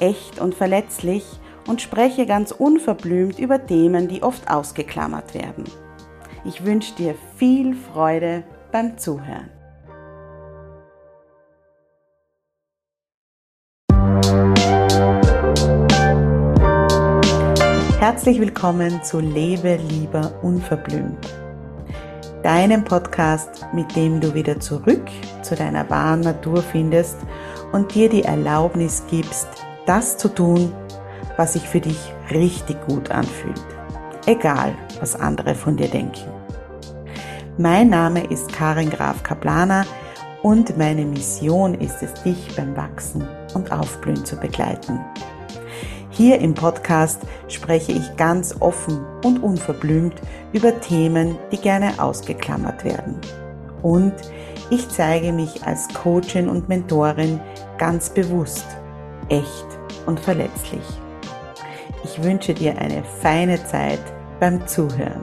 echt und verletzlich und spreche ganz unverblümt über Themen, die oft ausgeklammert werden. Ich wünsche dir viel Freude beim Zuhören. Herzlich willkommen zu Lebe lieber unverblümt. Deinem Podcast, mit dem du wieder zurück zu deiner wahren Natur findest und dir die Erlaubnis gibst, das zu tun, was sich für dich richtig gut anfühlt. Egal, was andere von dir denken. Mein Name ist Karin Graf Kaplaner und meine Mission ist es, dich beim Wachsen und Aufblühen zu begleiten. Hier im Podcast spreche ich ganz offen und unverblümt über Themen, die gerne ausgeklammert werden. Und ich zeige mich als Coachin und Mentorin ganz bewusst, echt und verletzlich. Ich wünsche dir eine feine Zeit beim Zuhören.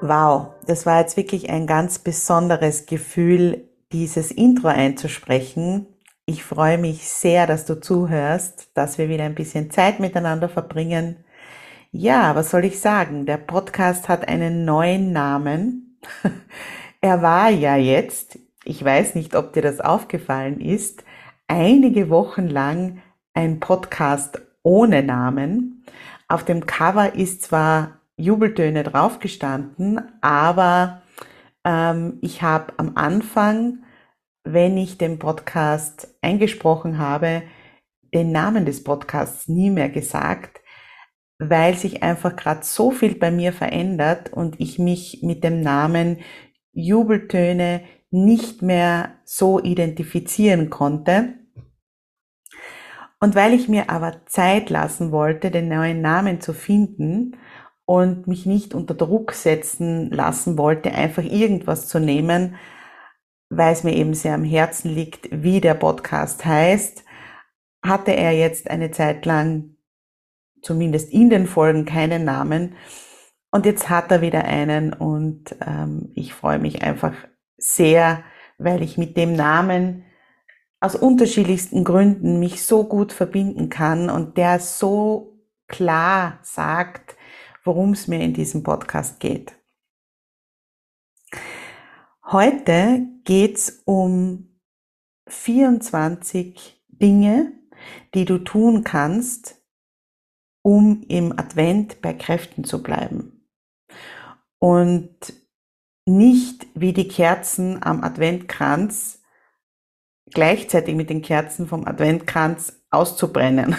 Wow, das war jetzt wirklich ein ganz besonderes Gefühl, dieses Intro einzusprechen. Ich freue mich sehr, dass du zuhörst, dass wir wieder ein bisschen Zeit miteinander verbringen. Ja, was soll ich sagen? Der Podcast hat einen neuen Namen. Er war ja jetzt ich weiß nicht, ob dir das aufgefallen ist, einige Wochen lang ein Podcast ohne Namen. Auf dem Cover ist zwar Jubeltöne draufgestanden, aber ähm, ich habe am Anfang, wenn ich den Podcast eingesprochen habe, den Namen des Podcasts nie mehr gesagt, weil sich einfach gerade so viel bei mir verändert und ich mich mit dem Namen Jubeltöne nicht mehr so identifizieren konnte. Und weil ich mir aber Zeit lassen wollte, den neuen Namen zu finden und mich nicht unter Druck setzen lassen wollte, einfach irgendwas zu nehmen, weil es mir eben sehr am Herzen liegt, wie der Podcast heißt, hatte er jetzt eine Zeit lang, zumindest in den Folgen, keinen Namen. Und jetzt hat er wieder einen und ähm, ich freue mich einfach sehr, weil ich mit dem Namen aus unterschiedlichsten Gründen mich so gut verbinden kann und der so klar sagt, worum es mir in diesem Podcast geht. Heute geht's um 24 Dinge, die du tun kannst, um im Advent bei Kräften zu bleiben. Und nicht wie die Kerzen am Adventkranz gleichzeitig mit den Kerzen vom Adventkranz auszubrennen.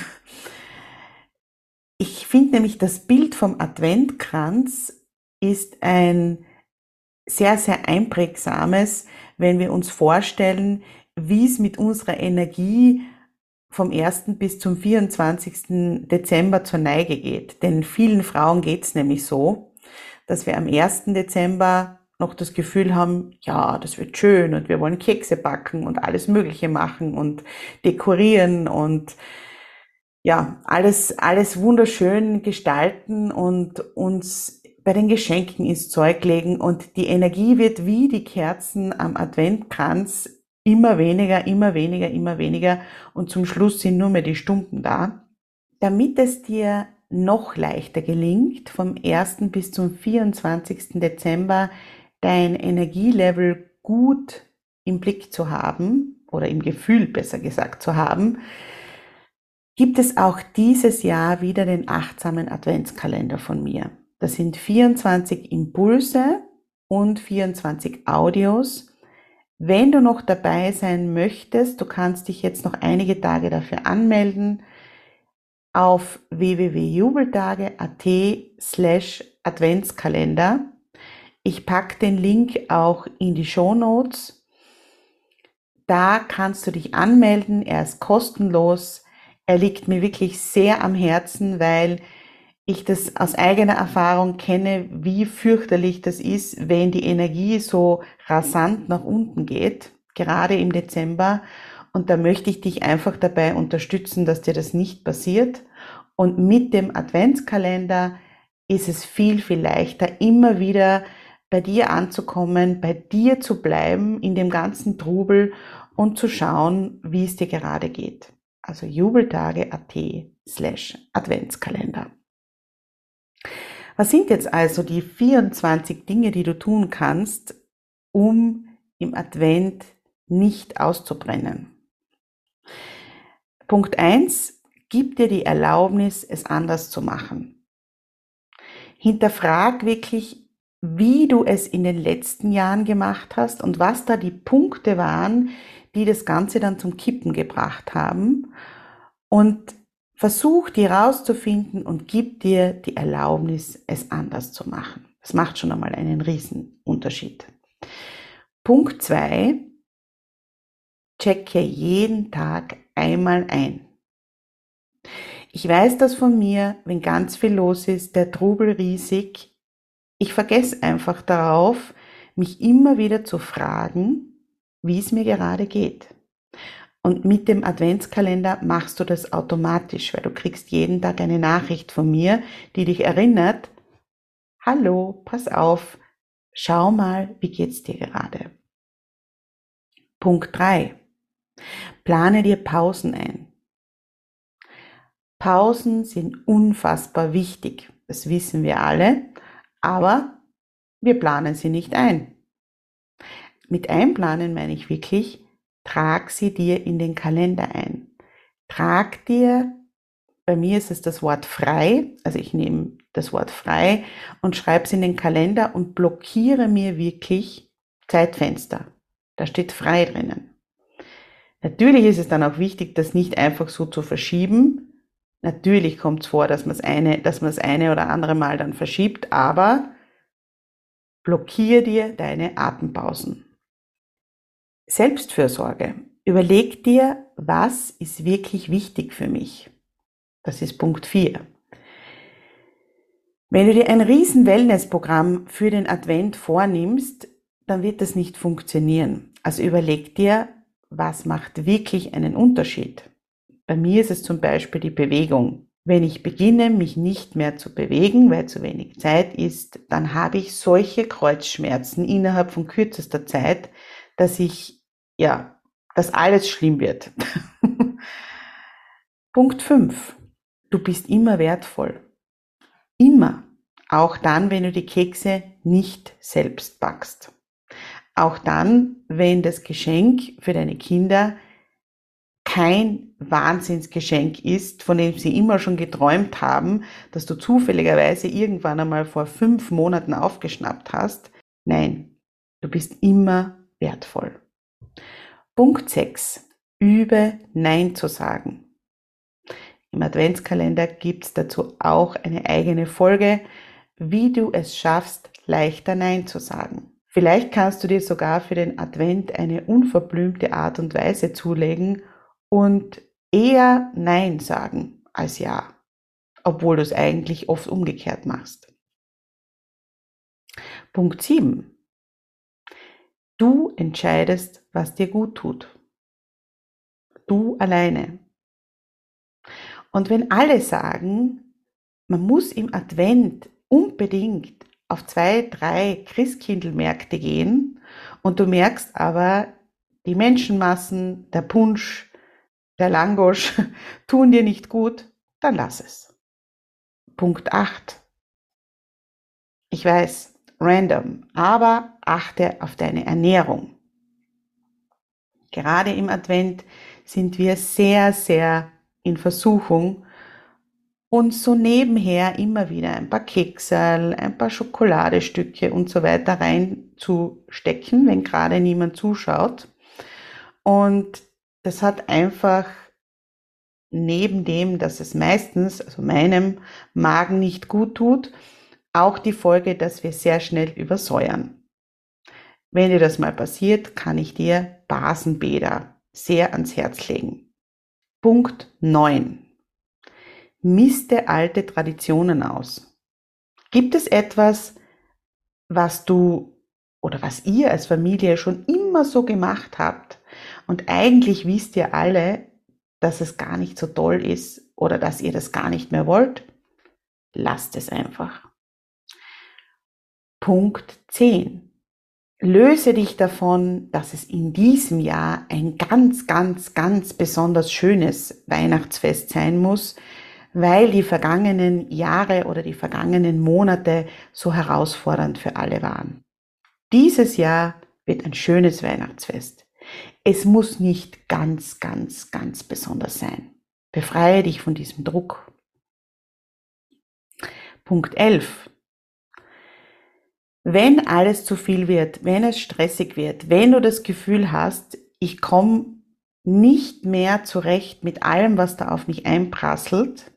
Ich finde nämlich, das Bild vom Adventkranz ist ein sehr, sehr einprägsames, wenn wir uns vorstellen, wie es mit unserer Energie vom 1. bis zum 24. Dezember zur Neige geht. Denn vielen Frauen geht es nämlich so, dass wir am 1. Dezember noch das Gefühl haben, ja, das wird schön und wir wollen Kekse backen und alles Mögliche machen und dekorieren und ja, alles, alles wunderschön gestalten und uns bei den Geschenken ins Zeug legen und die Energie wird wie die Kerzen am Adventkranz immer weniger, immer weniger, immer weniger und zum Schluss sind nur mehr die Stumpen da. Damit es dir noch leichter gelingt, vom 1. bis zum 24. Dezember dein Energielevel gut im Blick zu haben oder im Gefühl besser gesagt zu haben, gibt es auch dieses Jahr wieder den achtsamen Adventskalender von mir. Das sind 24 Impulse und 24 Audios. Wenn du noch dabei sein möchtest, du kannst dich jetzt noch einige Tage dafür anmelden auf www.jubeltage.at slash Adventskalender. Ich packe den Link auch in die Show Notes. Da kannst du dich anmelden. Er ist kostenlos. Er liegt mir wirklich sehr am Herzen, weil ich das aus eigener Erfahrung kenne, wie fürchterlich das ist, wenn die Energie so rasant nach unten geht, gerade im Dezember. Und da möchte ich dich einfach dabei unterstützen, dass dir das nicht passiert. Und mit dem Adventskalender ist es viel, viel leichter, immer wieder bei dir anzukommen, bei dir zu bleiben in dem ganzen Trubel und zu schauen, wie es dir gerade geht. Also jubeltage.at slash Adventskalender. Was sind jetzt also die 24 Dinge, die du tun kannst, um im Advent nicht auszubrennen? Punkt 1, gib dir die Erlaubnis, es anders zu machen. Hinterfrag wirklich, wie du es in den letzten Jahren gemacht hast und was da die Punkte waren, die das Ganze dann zum Kippen gebracht haben. Und versuch die rauszufinden und gib dir die Erlaubnis, es anders zu machen. Das macht schon einmal einen riesen Unterschied. Punkt 2. Checke jeden Tag einmal ein. Ich weiß das von mir, wenn ganz viel los ist, der Trubel riesig. Ich vergesse einfach darauf, mich immer wieder zu fragen, wie es mir gerade geht. Und mit dem Adventskalender machst du das automatisch, weil du kriegst jeden Tag eine Nachricht von mir, die dich erinnert, hallo, pass auf, schau mal, wie geht's dir gerade. Punkt 3. Plane dir Pausen ein. Pausen sind unfassbar wichtig, das wissen wir alle, aber wir planen sie nicht ein. Mit einplanen meine ich wirklich, trag sie dir in den Kalender ein. Trag dir, bei mir ist es das Wort frei, also ich nehme das Wort frei und schreibe es in den Kalender und blockiere mir wirklich Zeitfenster. Da steht frei drinnen. Natürlich ist es dann auch wichtig, das nicht einfach so zu verschieben, Natürlich kommt es vor, dass man es eine, dass man das eine oder andere Mal dann verschiebt, aber blockier dir deine Atempausen. Selbstfürsorge. Überleg dir, was ist wirklich wichtig für mich. Das ist Punkt 4. Wenn du dir ein riesen Wellnessprogramm für den Advent vornimmst, dann wird das nicht funktionieren. Also überleg dir, was macht wirklich einen Unterschied. Bei mir ist es zum Beispiel die Bewegung. Wenn ich beginne, mich nicht mehr zu bewegen, weil zu wenig Zeit ist, dann habe ich solche Kreuzschmerzen innerhalb von kürzester Zeit, dass ich, ja, dass alles schlimm wird. Punkt 5. Du bist immer wertvoll. Immer. Auch dann, wenn du die Kekse nicht selbst backst. Auch dann, wenn das Geschenk für deine Kinder kein Wahnsinnsgeschenk ist, von dem sie immer schon geträumt haben, dass du zufälligerweise irgendwann einmal vor fünf Monaten aufgeschnappt hast. Nein, du bist immer wertvoll. Punkt 6. Übe Nein zu sagen. Im Adventskalender gibt es dazu auch eine eigene Folge, wie du es schaffst, leichter Nein zu sagen. Vielleicht kannst du dir sogar für den Advent eine unverblümte Art und Weise zulegen, und eher Nein sagen als Ja, obwohl du es eigentlich oft umgekehrt machst. Punkt 7. Du entscheidest, was dir gut tut. Du alleine. Und wenn alle sagen, man muss im Advent unbedingt auf zwei, drei Christkindlmärkte gehen und du merkst aber, die Menschenmassen, der Punsch, der Langosch tun dir nicht gut, dann lass es. Punkt 8. Ich weiß, random, aber achte auf deine Ernährung. Gerade im Advent sind wir sehr, sehr in Versuchung, uns so nebenher immer wieder ein paar Keksel, ein paar Schokoladestücke und so weiter reinzustecken, wenn gerade niemand zuschaut. Und das hat einfach neben dem, dass es meistens, also meinem Magen nicht gut tut, auch die Folge, dass wir sehr schnell übersäuern. Wenn dir das mal passiert, kann ich dir Basenbäder sehr ans Herz legen. Punkt 9 miste alte Traditionen aus. Gibt es etwas, was du oder was ihr als Familie schon immer so gemacht habt und eigentlich wisst ihr alle, dass es gar nicht so toll ist oder dass ihr das gar nicht mehr wollt? Lasst es einfach. Punkt 10. Löse dich davon, dass es in diesem Jahr ein ganz, ganz, ganz besonders schönes Weihnachtsfest sein muss, weil die vergangenen Jahre oder die vergangenen Monate so herausfordernd für alle waren. Dieses Jahr wird ein schönes Weihnachtsfest. Es muss nicht ganz, ganz, ganz besonders sein. Befreie dich von diesem Druck. Punkt 11. Wenn alles zu viel wird, wenn es stressig wird, wenn du das Gefühl hast, ich komme nicht mehr zurecht mit allem, was da auf mich einprasselt,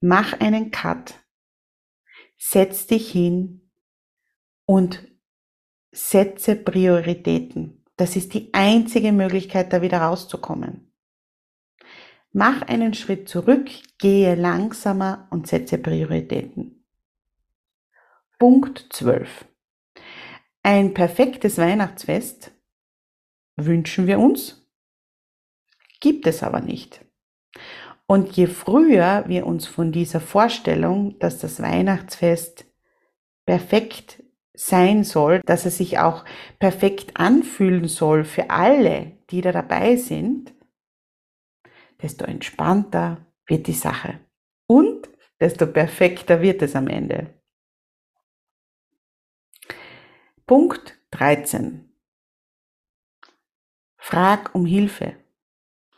mach einen Cut, setz dich hin und setze Prioritäten. Das ist die einzige Möglichkeit, da wieder rauszukommen. Mach einen Schritt zurück, gehe langsamer und setze Prioritäten. Punkt 12. Ein perfektes Weihnachtsfest wünschen wir uns, gibt es aber nicht. Und je früher wir uns von dieser Vorstellung, dass das Weihnachtsfest perfekt sein soll, dass es sich auch perfekt anfühlen soll für alle, die da dabei sind, desto entspannter wird die Sache. Und desto perfekter wird es am Ende. Punkt 13. Frag um Hilfe.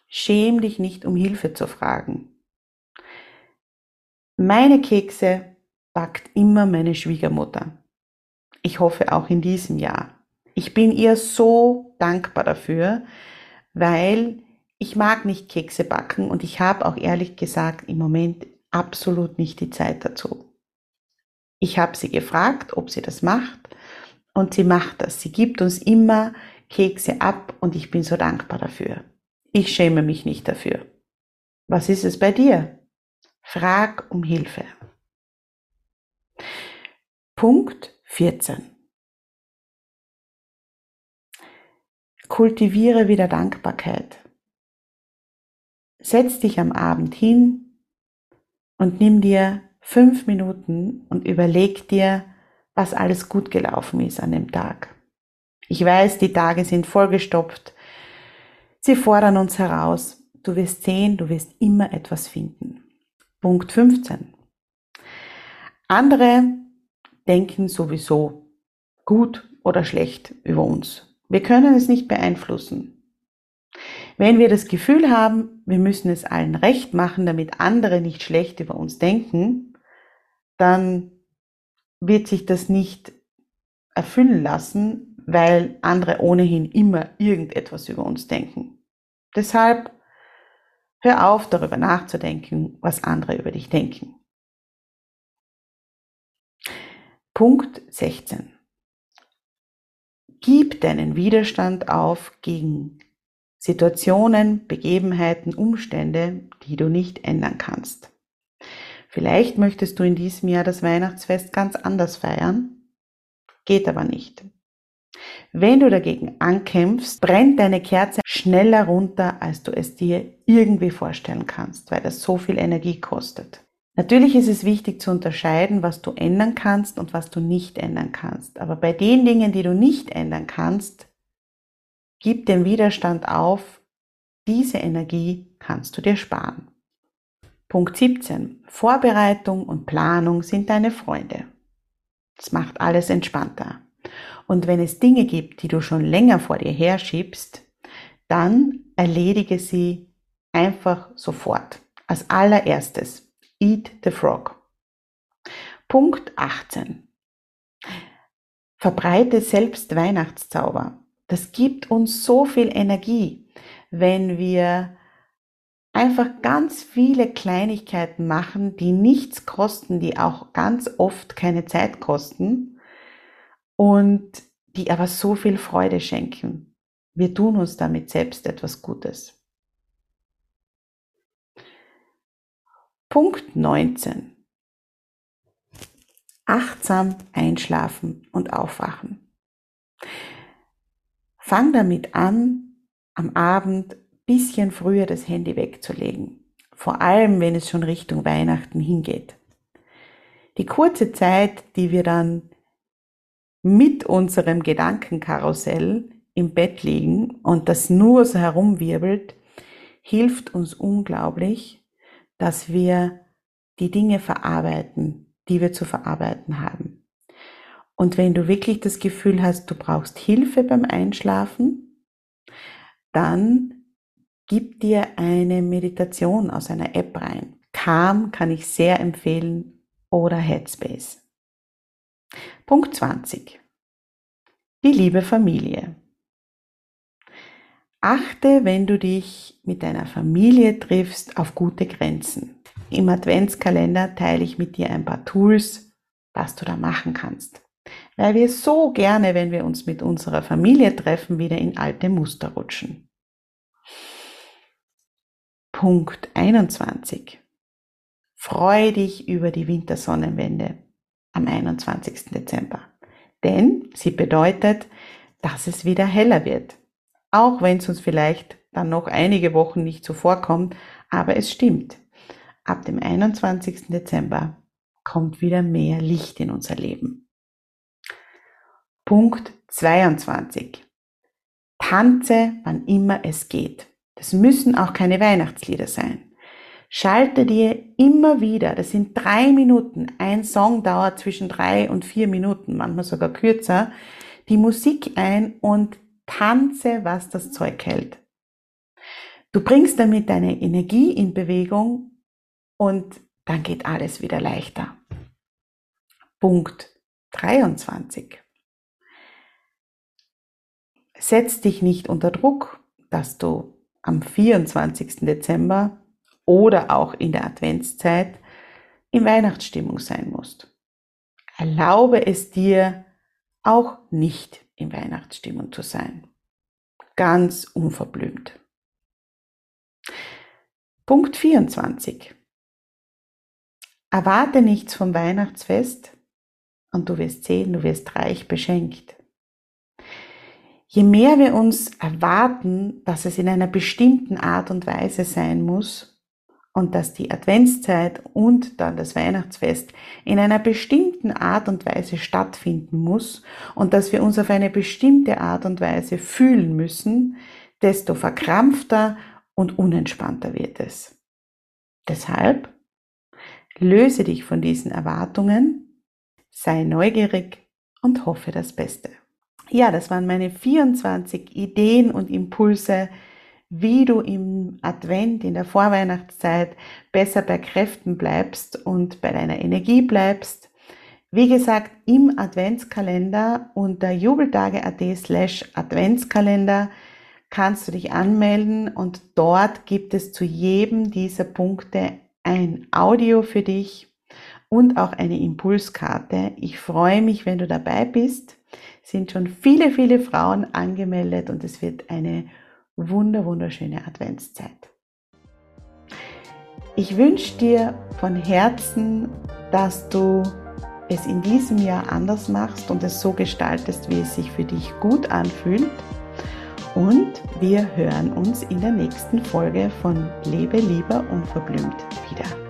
Schäm dich nicht, um Hilfe zu fragen. Meine Kekse backt immer meine Schwiegermutter. Ich hoffe auch in diesem Jahr. Ich bin ihr so dankbar dafür, weil ich mag nicht Kekse backen und ich habe auch ehrlich gesagt im Moment absolut nicht die Zeit dazu. Ich habe sie gefragt, ob sie das macht und sie macht das. Sie gibt uns immer Kekse ab und ich bin so dankbar dafür. Ich schäme mich nicht dafür. Was ist es bei dir? Frag um Hilfe. Punkt 14. Kultiviere wieder Dankbarkeit. Setz dich am Abend hin und nimm dir fünf Minuten und überleg dir, was alles gut gelaufen ist an dem Tag. Ich weiß, die Tage sind vollgestopft Sie fordern uns heraus. Du wirst sehen, du wirst immer etwas finden. Punkt 15. Andere denken sowieso gut oder schlecht über uns. Wir können es nicht beeinflussen. Wenn wir das Gefühl haben, wir müssen es allen recht machen, damit andere nicht schlecht über uns denken, dann wird sich das nicht erfüllen lassen, weil andere ohnehin immer irgendetwas über uns denken. Deshalb hör auf, darüber nachzudenken, was andere über dich denken. Punkt 16. Gib deinen Widerstand auf gegen Situationen, Begebenheiten, Umstände, die du nicht ändern kannst. Vielleicht möchtest du in diesem Jahr das Weihnachtsfest ganz anders feiern, geht aber nicht. Wenn du dagegen ankämpfst, brennt deine Kerze schneller runter, als du es dir irgendwie vorstellen kannst, weil das so viel Energie kostet. Natürlich ist es wichtig zu unterscheiden, was du ändern kannst und was du nicht ändern kannst. Aber bei den Dingen, die du nicht ändern kannst, gib den Widerstand auf. Diese Energie kannst du dir sparen. Punkt 17. Vorbereitung und Planung sind deine Freunde. Das macht alles entspannter. Und wenn es Dinge gibt, die du schon länger vor dir herschiebst, dann erledige sie einfach sofort. Als allererstes, eat the frog. Punkt 18. Verbreite selbst Weihnachtszauber. Das gibt uns so viel Energie, wenn wir einfach ganz viele Kleinigkeiten machen, die nichts kosten, die auch ganz oft keine Zeit kosten und die aber so viel Freude schenken. Wir tun uns damit selbst etwas Gutes. Punkt 19. Achtsam einschlafen und aufwachen. Fang damit an, am Abend bisschen früher das Handy wegzulegen. Vor allem, wenn es schon Richtung Weihnachten hingeht. Die kurze Zeit, die wir dann mit unserem Gedankenkarussell im Bett liegen und das nur so herumwirbelt, hilft uns unglaublich, dass wir die Dinge verarbeiten, die wir zu verarbeiten haben. Und wenn du wirklich das Gefühl hast, du brauchst Hilfe beim Einschlafen, dann gib dir eine Meditation aus einer App rein. Calm kann ich sehr empfehlen oder Headspace. Punkt 20. Die liebe Familie. Achte, wenn du dich mit deiner Familie triffst, auf gute Grenzen. Im Adventskalender teile ich mit dir ein paar Tools, was du da machen kannst. Weil wir so gerne, wenn wir uns mit unserer Familie treffen, wieder in alte Muster rutschen. Punkt 21. Freue dich über die Wintersonnenwende am 21. Dezember. Denn sie bedeutet, dass es wieder heller wird. Auch wenn es uns vielleicht dann noch einige Wochen nicht so vorkommt, aber es stimmt. Ab dem 21. Dezember kommt wieder mehr Licht in unser Leben. Punkt 22. Tanze, wann immer es geht. Das müssen auch keine Weihnachtslieder sein. Schalte dir immer wieder, das sind drei Minuten, ein Song dauert zwischen drei und vier Minuten, manchmal sogar kürzer, die Musik ein und tanze, was das Zeug hält. Du bringst damit deine Energie in Bewegung und dann geht alles wieder leichter. Punkt 23. Setz dich nicht unter Druck, dass du am 24. Dezember oder auch in der Adventszeit in Weihnachtsstimmung sein musst. Erlaube es dir, auch nicht in Weihnachtsstimmung zu sein. Ganz unverblümt. Punkt 24. Erwarte nichts vom Weihnachtsfest und du wirst sehen, du wirst reich beschenkt. Je mehr wir uns erwarten, dass es in einer bestimmten Art und Weise sein muss und dass die Adventszeit und dann das Weihnachtsfest in einer bestimmten Art und Weise stattfinden muss und dass wir uns auf eine bestimmte Art und Weise fühlen müssen, desto verkrampfter und unentspannter wird es. Deshalb löse dich von diesen Erwartungen, sei neugierig und hoffe das Beste ja, das waren meine 24 Ideen und Impulse, wie du im Advent, in der Vorweihnachtszeit besser bei Kräften bleibst und bei deiner Energie bleibst. Wie gesagt, im Adventskalender unter jubeltage.at slash Adventskalender kannst du dich anmelden und dort gibt es zu jedem dieser Punkte ein Audio für dich und auch eine Impulskarte. Ich freue mich, wenn du dabei bist sind schon viele, viele Frauen angemeldet und es wird eine wunder, wunderschöne Adventszeit. Ich wünsche dir von Herzen, dass du es in diesem Jahr anders machst und es so gestaltest, wie es sich für dich gut anfühlt. Und wir hören uns in der nächsten Folge von Lebe lieber unverblümt wieder.